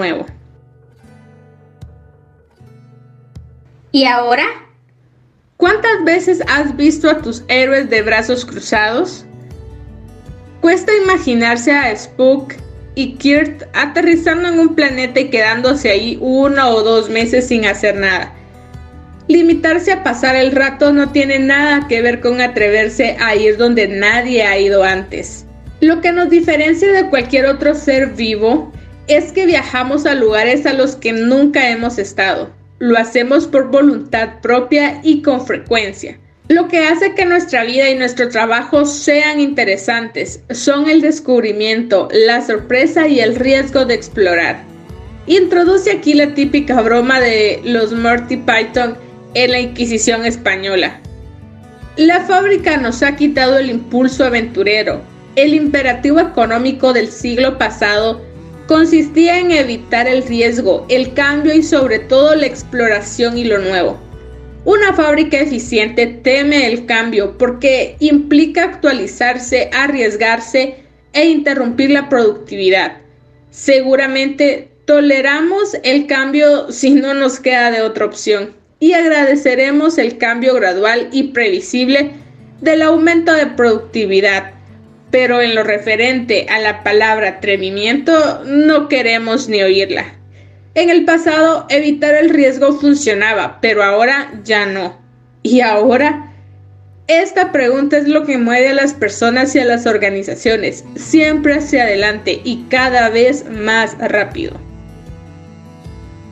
nuevo. ¿Y ahora? ¿Cuántas veces has visto a tus héroes de brazos cruzados? Cuesta imaginarse a Spook y Kirt aterrizando en un planeta y quedándose ahí uno o dos meses sin hacer nada. Limitarse a pasar el rato no tiene nada que ver con atreverse a ir donde nadie ha ido antes. Lo que nos diferencia de cualquier otro ser vivo es que viajamos a lugares a los que nunca hemos estado lo hacemos por voluntad propia y con frecuencia. Lo que hace que nuestra vida y nuestro trabajo sean interesantes son el descubrimiento, la sorpresa y el riesgo de explorar. Introduce aquí la típica broma de los Monty Python en la Inquisición española. La fábrica nos ha quitado el impulso aventurero, el imperativo económico del siglo pasado consistía en evitar el riesgo, el cambio y sobre todo la exploración y lo nuevo. Una fábrica eficiente teme el cambio porque implica actualizarse, arriesgarse e interrumpir la productividad. Seguramente toleramos el cambio si no nos queda de otra opción y agradeceremos el cambio gradual y previsible del aumento de productividad pero en lo referente a la palabra atrevimiento no queremos ni oírla. En el pasado evitar el riesgo funcionaba, pero ahora ya no. ¿Y ahora? Esta pregunta es lo que mueve a las personas y a las organizaciones, siempre hacia adelante y cada vez más rápido.